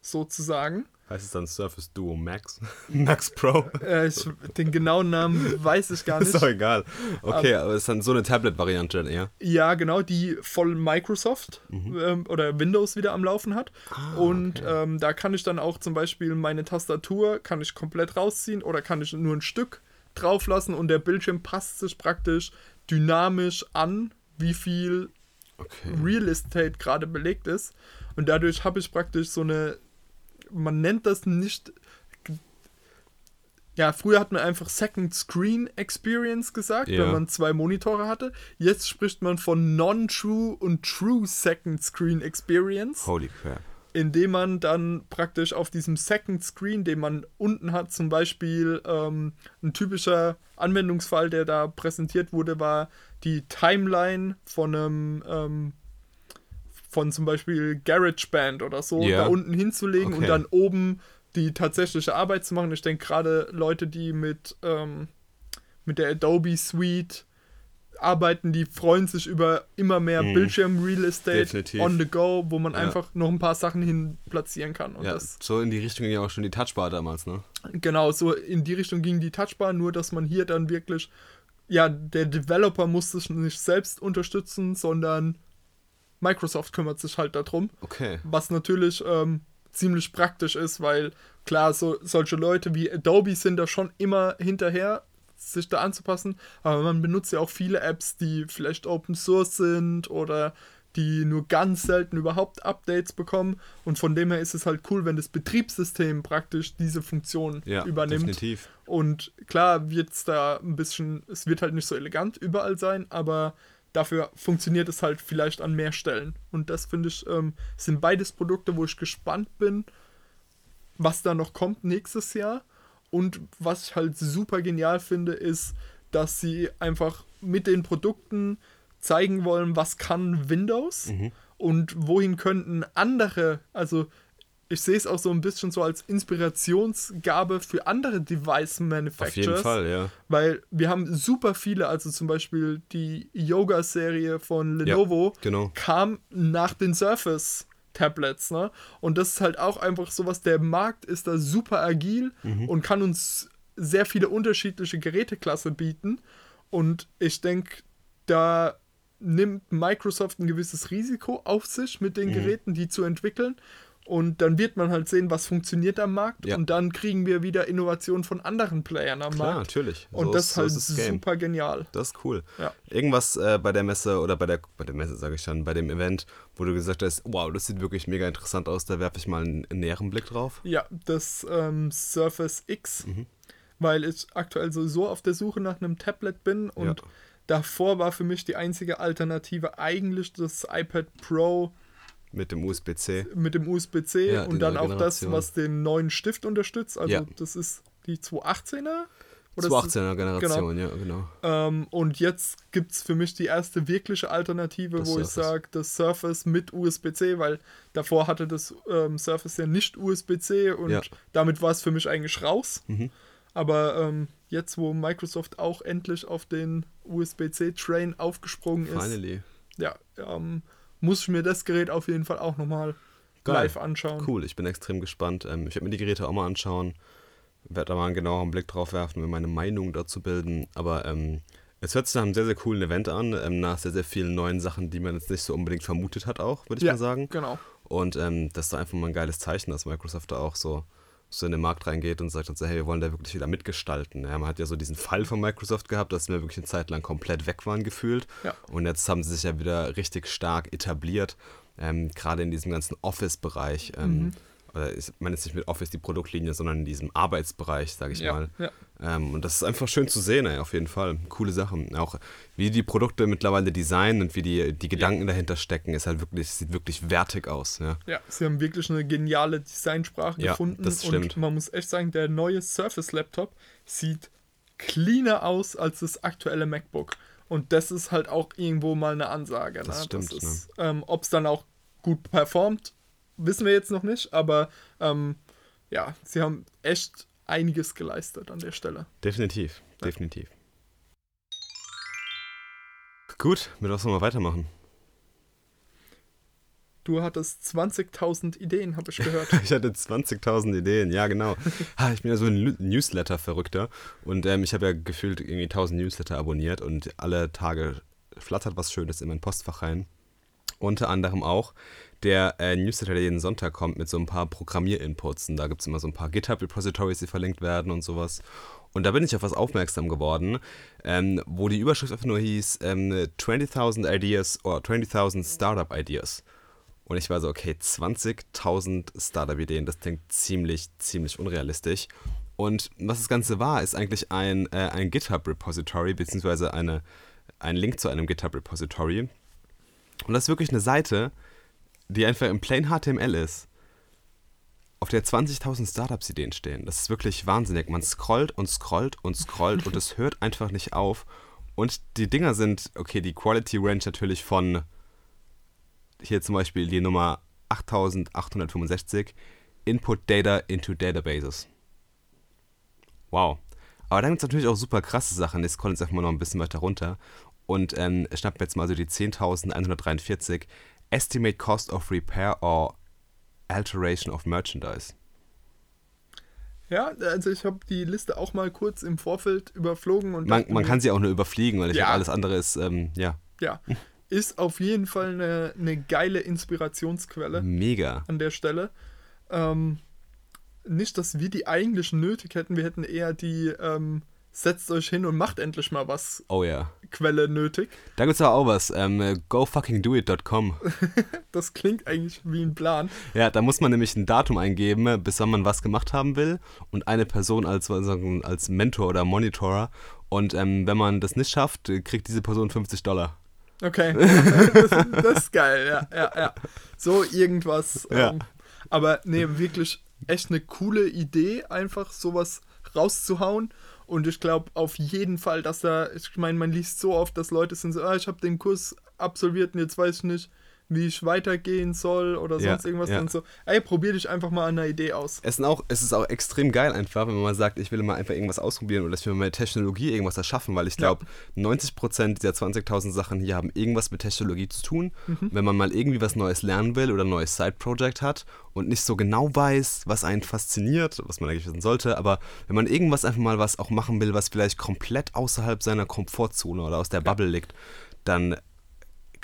sozusagen.
Heißt es dann Surface Duo Max? Max Pro?
Äh, ich, den genauen Namen weiß ich gar
ist
nicht.
doch egal. Okay, aber es ist dann so eine Tablet-Variante dann eher.
Ja, genau, die voll Microsoft ähm, oder Windows wieder am Laufen hat. und ähm, da kann ich dann auch zum Beispiel meine Tastatur, kann ich komplett rausziehen oder kann ich nur ein Stück drauf lassen und der Bildschirm passt sich praktisch dynamisch an, wie viel
Okay.
Real Estate gerade belegt ist. Und dadurch habe ich praktisch so eine, man nennt das nicht, ja, früher hat man einfach Second Screen Experience gesagt,
Ja.
wenn man zwei Monitore hatte. Jetzt spricht man von Non-True und True Second Screen Experience
Holy crap.
Indem man dann praktisch auf diesem Second Screen, den man unten hat, zum Beispiel ähm, ein typischer Anwendungsfall, der da präsentiert wurde, war die Timeline von einem ähm, von zum Beispiel GarageBand oder so
Ja.
da unten hinzulegen und
Okay.
dann oben die tatsächliche Arbeit zu machen. Ich denke gerade Leute, die mit, ähm, mit der Adobe Suite arbeiten, die freuen sich über immer mehr
Mhm.
Bildschirm-Real Estate
Definitiv.
on the go, wo man
Ja.
einfach noch ein paar Sachen hin platzieren kann. Und
Ja,
das,
so in die Richtung ging ja auch schon die Touchbar damals, ne?
genau, so in die Richtung ging die Touchbar, nur dass man hier dann wirklich, ja, der Developer muss sich nicht selbst unterstützen, sondern Microsoft kümmert sich halt darum.
Okay.
Was natürlich ähm, ziemlich praktisch ist, weil klar, so, solche Leute wie Adobe sind da schon immer hinterher, sich da anzupassen. Aber man benutzt ja auch viele Apps, die vielleicht Open Source sind oder die nur ganz selten überhaupt Updates bekommen. Und von dem her ist es halt cool, wenn das Betriebssystem praktisch diese Funktion
Ja,
übernimmt.
definitiv.
Und klar wird es da ein bisschen, es wird halt nicht so elegant überall sein, aber dafür funktioniert es halt vielleicht an mehr Stellen. Und das finde ich, ähm, sind beides Produkte, wo ich gespannt bin, was da noch kommt nächstes Jahr. Und was ich halt super genial finde, ist, dass sie einfach mit den Produkten zeigen wollen, was kann Windows und wohin könnten andere, also ich sehe es auch so ein bisschen so als Inspirationsgabe für andere Device Manufacturers.
Auf jeden Fall, ja.
Weil wir haben super viele, also zum Beispiel die Yoga-Serie von Lenovo
genau.
kam nach den Surface Tablets, ne? Und das ist halt auch einfach sowas, der Markt ist da super agil
Mhm.
und kann uns sehr viele unterschiedliche Geräteklasse bieten. Und ich denke, da nimmt Microsoft ein gewisses Risiko auf sich, mit
Mhm.
den Geräten, die zu entwickeln. Und dann wird man halt sehen, was funktioniert am Markt.
Ja.
Und dann kriegen wir wieder Innovationen von anderen Playern am
Klar,
Markt.
natürlich.
Und
So
das
ist-
ist
so
halt
ist
super genial.
Das ist cool.
Ja.
Irgendwas äh, bei der Messe oder bei der, bei der Messe sage ich schon, bei dem Event, wo du gesagt hast, wow, das sieht wirklich mega interessant aus, da werfe ich mal einen, einen näheren Blick drauf.
Ja, das ähm, Surface X,
Mhm.
weil ich aktuell sowieso auf der Suche nach einem Tablet bin und
Ja.
davor war für mich die einzige Alternative eigentlich das iPad Pro
Mit dem USB-C.
mit dem USB-C
Ja,
und dann auch das,
Generation.
was den neuen Stift unterstützt. Also
Ja.
das ist die 218er? Oder ist
218er Generation, ja, genau.
Ähm, und jetzt gibt es für mich die erste wirkliche Alternative,
Das
wo ich
Surface.
sage, das Surface mit USB-C, weil davor hatte das ähm, Surface ja nicht USB-C und
Ja.
damit war es für mich eigentlich raus.
Mhm.
Aber ähm, jetzt, wo Microsoft auch endlich auf den USB-C-Train aufgesprungen ist,
Finally.
ja, ähm, muss ich mir das Gerät auf jeden Fall auch nochmal live anschauen.
Cool, ich bin extrem gespannt. Ähm, ich werde mir die Geräte auch mal anschauen, werde da mal einen genaueren Blick drauf werfen, mir meine Meinung dazu bilden. Aber ähm, es hört sich nach einem sehr, sehr coolen Event an, ähm, nach sehr, sehr vielen neuen Sachen, die man jetzt nicht so unbedingt vermutet hat, auch, würde ich
Ja,
mal sagen.
genau.
Und ähm, das ist einfach mal ein geiles Zeichen, dass Microsoft da auch so, so in den Markt reingeht und sagt, so, hey, wir wollen da wirklich wieder mitgestalten. Ja, man hat ja so diesen Fall von Microsoft gehabt, dass wir wirklich eine Zeit lang komplett weg waren gefühlt.
Ja.
Und jetzt haben sie sich ja wieder richtig stark etabliert, ähm, gerade in diesem ganzen Office-Bereich. Ähm, Oder ich meine jetzt nicht mit Office die Produktlinie, sondern in diesem Arbeitsbereich, sage ich
Ja,
mal.
ja.
Ähm, und das ist einfach schön zu sehen, ey, auf jeden Fall. Coole Sachen. Auch wie die Produkte mittlerweile designen und wie die, die Gedanken dahinter stecken, ist halt wirklich, sieht wirklich wertig aus. Ja.
Ja, sie haben wirklich eine geniale Designsprache
Ja,
gefunden.
das stimmt.
Und man muss echt sagen, der neue Surface Laptop sieht cleaner aus als das aktuelle MacBook. Und das ist halt auch irgendwo mal eine Ansage.
Das
ne?
stimmt,
ist, ähm, Ob es dann auch gut performt, wissen wir jetzt noch nicht. Aber ähm, ja, sie haben echt einiges geleistet an der Stelle.
Definitiv, definitiv. Gut, mit was wollen wir weitermachen?
Du hattest 20.000 Ideen, habe ich gehört.
Ich hatte 20.000 Ideen, ja genau. Ich bin ja so ein Newsletter-Verrückter und ähm, ich habe ja gefühlt irgendwie 1000 Newsletter abonniert und alle Tage flattert was Schönes in mein Postfach rein. Unter anderem auch der äh, Newsletter, der jeden Sonntag kommt mit so ein paar Programmierinputs. Und da gibt es immer so ein paar GitHub-Repositories, die verlinkt werden und sowas. Und da bin ich auf was aufmerksam geworden, ähm, wo die Überschrift einfach nur hieß ähm, 20.000 Ideas oder 20.000 Startup Ideas. Und ich war so, okay, 20.000 Startup-Ideen, das klingt ziemlich, ziemlich unrealistisch. Und was das Ganze war, ist eigentlich ein, äh, ein GitHub-Repository, beziehungsweise eine, ein Link zu einem GitHub-Repository. Und das ist wirklich eine Seite, die einfach im plain HTML ist, auf der 20.000 Startups-Ideen stehen. Das ist wirklich wahnsinnig. Man scrollt und scrollt und scrollt und es hört einfach nicht auf. Und die Dinger sind, okay, die Quality Range natürlich von hier zum Beispiel die Nummer 8865, Input Data into Databases. Wow. Aber dann gibt es natürlich auch super krasse Sachen. Ich scroll jetzt einfach mal noch ein bisschen weiter runter und ähm, schnappen jetzt mal so die 10.143 Estimate Cost of Repair or Alteration of Merchandise.
Ja, also ich habe die Liste auch mal kurz im Vorfeld überflogen und
man, man kann sie auch nur überfliegen, weil ich ja. alles andere ist, ähm, ja.
Ja, ist auf jeden Fall eine, eine geile Inspirationsquelle.
Mega.
An der Stelle. Ähm, nicht, dass wir die eigentlich nötig hätten, wir hätten eher die ähm, setzt euch hin und macht endlich mal was.
Oh ja.
Quelle nötig.
Da gibt es aber auch was. Ähm, gofuckingdoit.com.
das klingt eigentlich wie ein Plan.
Ja, da muss man nämlich ein Datum eingeben, bis wann man was gemacht haben will und eine Person als, als Mentor oder Monitorer. Und ähm, wenn man das nicht schafft, kriegt diese Person 50 Dollar.
Okay. das, das, ist geil, ja, ja, ja. So irgendwas.
Ja.
Ähm, aber nee, wirklich echt eine coole Idee, einfach sowas rauszuhauen. Und ich glaube auf jeden Fall, dass da, ich meine, man liest so oft, dass Leute sind so, ah, ich habe den Kurs absolviert und jetzt weiß ich nicht, wie ich weitergehen soll oder sonst ja, irgendwas. Ja. Und so, ey, probier dich einfach mal an einer Idee aus.
Es, sind auch, es ist auch extrem geil einfach, wenn man mal sagt, ich will mal einfach irgendwas ausprobieren oder ich will mal mit Technologie irgendwas erschaffen, weil ich glaube, ja. 90% dieser 20.000 Sachen hier haben irgendwas mit Technologie zu tun. Mhm. Wenn man mal irgendwie was Neues lernen will oder ein neues Side-Project hat und nicht so genau weiß, was einen fasziniert, was man eigentlich wissen sollte, aber wenn man irgendwas einfach mal was auch machen will, was vielleicht komplett außerhalb seiner Komfortzone oder aus der Bubble liegt, dann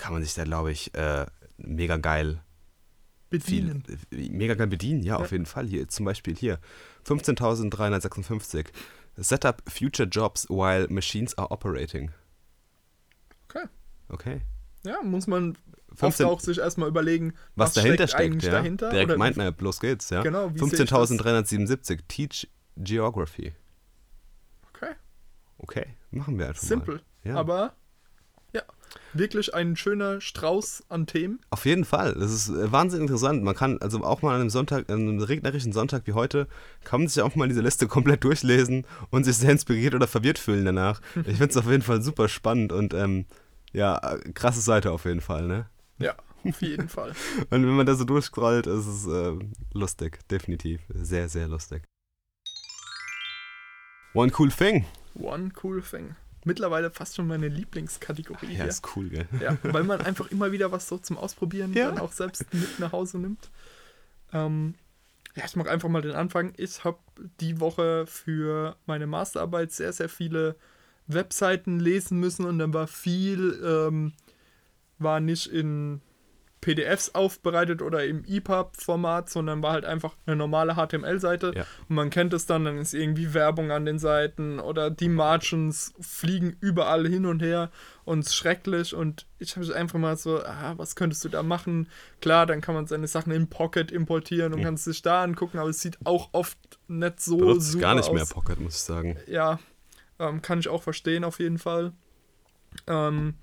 kann man sich da, glaube ich, äh, mega geil
bedienen.
Viel, mega geil bedienen, ja, ja, auf jeden Fall. Hier zum Beispiel hier 15.356. Set up future jobs while machines are operating.
Okay.
Okay.
Ja, muss man 15, auch sich erstmal überlegen,
was, was dahinter steckt.
steckt
ja.
dahinter,
Direkt Mindmap, los geht's, ja.
Genau,
15.377. Teach Geography.
Okay.
Okay, machen wir einfach
Simple, mal. Ja. aber wirklich ein schöner Strauß an Themen.
Auf jeden Fall. Das ist äh, wahnsinnig interessant. Man kann also auch mal an einem Sonntag, an einem regnerischen Sonntag wie heute, kann man sich auch mal diese Liste komplett durchlesen und sich sehr inspiriert oder verwirrt fühlen danach. Ich finde es auf jeden Fall super spannend und ähm, ja, krasse Seite auf jeden Fall, ne?
Ja, auf jeden Fall.
und wenn man da so durchscrollt, ist es äh, lustig, definitiv. Sehr, sehr lustig. One cool thing.
One cool thing mittlerweile fast schon meine Lieblingskategorie.
Ja, hier. ist cool, gell?
Ja, weil man einfach immer wieder was so zum Ausprobieren ja. dann auch selbst mit nach Hause nimmt. Ähm, ja, ich mache einfach mal den Anfang. Ich habe die Woche für meine Masterarbeit sehr, sehr viele Webseiten lesen müssen und dann war viel, ähm, war nicht in PDFs aufbereitet oder im EPUB-Format, sondern war halt einfach eine normale HTML-Seite.
Ja.
Und man kennt es dann, dann ist irgendwie Werbung an den Seiten oder die Margins fliegen überall hin und her und es ist schrecklich. Und ich habe einfach mal so, ah, was könntest du da machen? Klar, dann kann man seine Sachen in Pocket importieren und ja. kann es sich da angucken, aber es sieht auch oft nicht so
Benutzt
super
gar nicht
aus.
mehr Pocket, muss ich sagen.
Ja, ähm, kann ich auch verstehen auf jeden Fall. Ähm,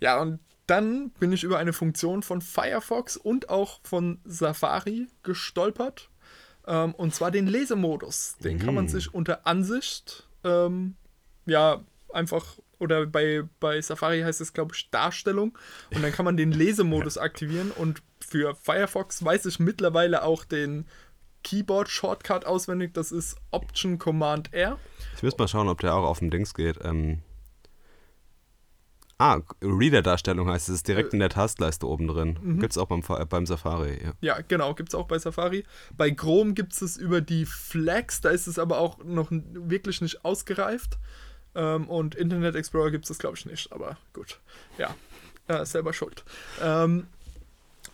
ja, und dann bin ich über eine Funktion von Firefox und auch von Safari gestolpert. Ähm, und zwar den Lesemodus. Den mhm. kann man mm. sich unter Ansicht, ähm, ja, einfach, oder bei, bei Safari heißt es, glaube ich, Darstellung. Und dann kann man den Lesemodus aktivieren. Und für Firefox weiß ich mittlerweile auch den Keyboard-Shortcut auswendig. Das ist Option Command R.
Ich müsste mal schauen, ob der auch auf dem Dings geht. Ähm, Ah, Reader-Darstellung heißt es, ist direkt äh, in der Tastleiste oben drin. Mhm. Gibt es auch beim, beim Safari. Ja,
ja genau, gibt es auch bei Safari. Bei Chrome gibt es es über die Flags, da ist es aber auch noch wirklich nicht ausgereift. Ähm, und Internet Explorer gibt es, glaube ich, nicht, aber gut. Ja, äh, selber schuld. Ähm,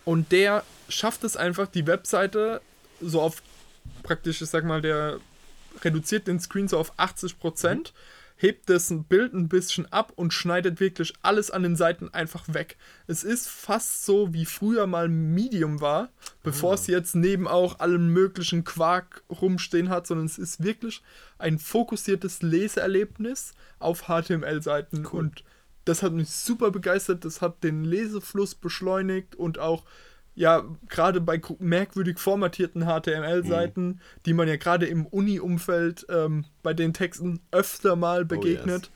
und der schafft es einfach, die Webseite so auf praktisch, ich sag mal, der reduziert den Screen so auf 80 Prozent. Mhm hebt das Bild ein bisschen ab und schneidet wirklich alles an den Seiten einfach weg. Es ist fast so, wie früher mal Medium war, bevor ah. es jetzt neben auch allen möglichen Quark rumstehen hat, sondern es ist wirklich ein fokussiertes Leseerlebnis auf HTML-Seiten cool. und das hat mich super begeistert. Das hat den Lesefluss beschleunigt und auch ja, gerade bei merkwürdig formatierten HTML-Seiten, mhm. die man ja gerade im Uni-Umfeld ähm, bei den Texten öfter mal begegnet.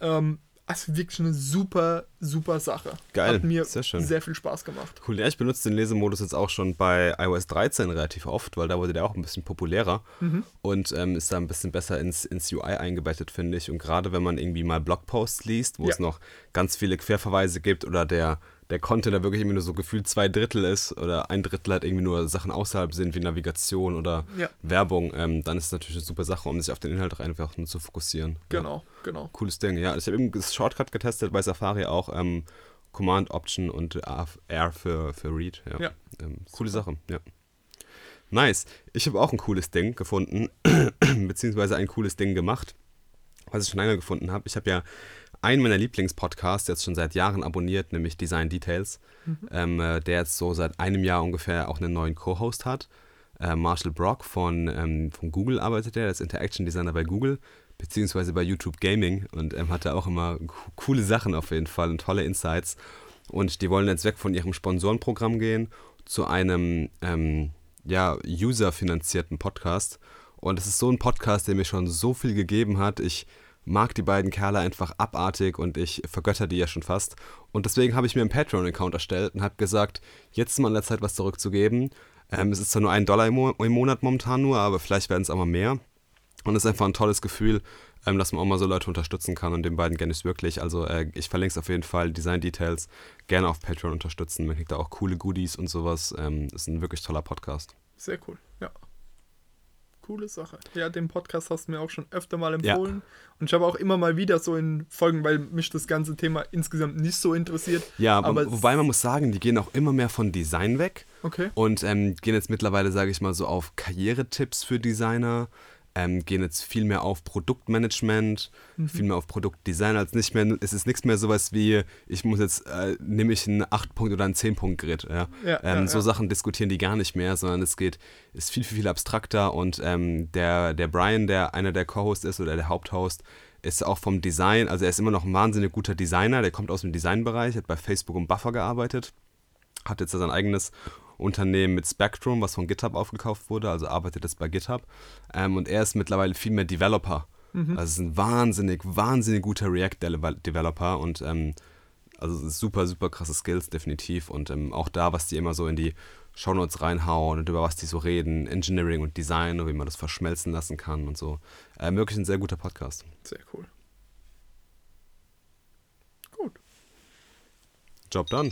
Oh, yes. ähm, also wirklich eine super, super Sache.
Geil.
Hat mir sehr, sehr, viel Spaß gemacht.
Cool, ja, ich benutze den Lesemodus jetzt auch schon bei iOS 13 relativ oft, weil da wurde der auch ein bisschen populärer mhm. und ähm, ist da ein bisschen besser ins, ins UI eingebettet, finde ich. Und gerade wenn man irgendwie mal Blogposts liest, wo ja. es noch ganz viele Querverweise gibt oder der der Content da wirklich irgendwie nur so gefühlt zwei Drittel ist oder ein Drittel halt irgendwie nur Sachen außerhalb sind, wie Navigation oder ja. Werbung, ähm, dann ist es natürlich eine super Sache, um sich auf den Inhalt einfach nur zu fokussieren.
Genau, ja. genau.
Cooles Ding, ja. Ich habe eben das Shortcut getestet bei Safari auch, ähm, Command Option und R für, für Read. Ja. ja. Ähm, coole Sache, ja. Nice. Ich habe auch ein cooles Ding gefunden, beziehungsweise ein cooles Ding gemacht, was ich schon lange gefunden habe. Ich habe ja einen meiner Lieblingspodcasts jetzt schon seit Jahren abonniert, nämlich Design Details, mhm. ähm, äh, der jetzt so seit einem Jahr ungefähr auch einen neuen Co-Host hat. Äh, Marshall Brock von, ähm, von Google arbeitet er, der ist Interaction Designer bei Google, beziehungsweise bei YouTube Gaming und ähm, hat da auch immer coole Sachen auf jeden Fall und tolle Insights. Und die wollen jetzt weg von ihrem Sponsorenprogramm gehen zu einem ähm, ja, user-finanzierten Podcast. Und es ist so ein Podcast, der mir schon so viel gegeben hat. Ich mag die beiden Kerle einfach abartig und ich vergötter die ja schon fast. Und deswegen habe ich mir einen Patreon-Account erstellt und habe gesagt, jetzt ist mal an der Zeit, was zurückzugeben. Ähm, es ist zwar nur ein Dollar im, Mo im, Monat momentan nur, aber vielleicht werden es auch mal mehr. Und es ist einfach ein tolles Gefühl, ähm, dass man auch mal so Leute unterstützen kann und den beiden gerne ich wirklich. Also äh, ich verlinke es auf jeden Fall, Design Details, gerne auf Patreon unterstützen. Man kriegt da auch coole Goodies und sowas. Ähm, ist ein wirklich toller Podcast.
Sehr cool, coole Sache. Ja, den Podcast hast du mir auch schon öfter mal empfohlen. Ja. Und ich habe auch immer mal wieder so in Folgen, weil mich das ganze Thema insgesamt nicht so interessiert.
Ja, aber wobei man muss sagen, die gehen auch immer mehr von Design weg.
Okay.
Und ähm, gehen jetzt mittlerweile, sage ich mal, so auf Karrieretipps für Designer ähm, gehen jetzt viel mehr auf Produktmanagement, mhm. viel mehr auf Produktdesign als nicht mehr. Es ist nichts mehr sowas wie, ich muss jetzt, äh, nehme ich einen 8-Punkt- oder einen 10-Punkt-Grid. Ja? Ja, ähm, ja, so Sachen diskutieren die gar nicht mehr, sondern es geht, ist viel, viel, viel abstrakter und ähm, der, der Brian, der einer der Co-Hosts ist oder der Haupthost, ist auch vom Design, also er ist immer noch ein wahnsinnig guter Designer, der kommt aus dem Designbereich, hat bei Facebook und Buffer gearbeitet, hat jetzt sein eigenes Unternehmen mit Spectrum, was von GitHub aufgekauft wurde, also arbeitet jetzt bei GitHub. Ähm, und er ist mittlerweile viel mehr Developer. Mhm. Also ist ein wahnsinnig, wahnsinnig guter React-Developer und ähm, also super, super krasse Skills definitiv. Und ähm, auch da, was die immer so in die Shownotes reinhauen und über was die so reden, Engineering und Design und wie man das verschmelzen lassen kann und so. Äh, wirklich ein sehr guter Podcast.
Sehr cool.
Gut. Job done.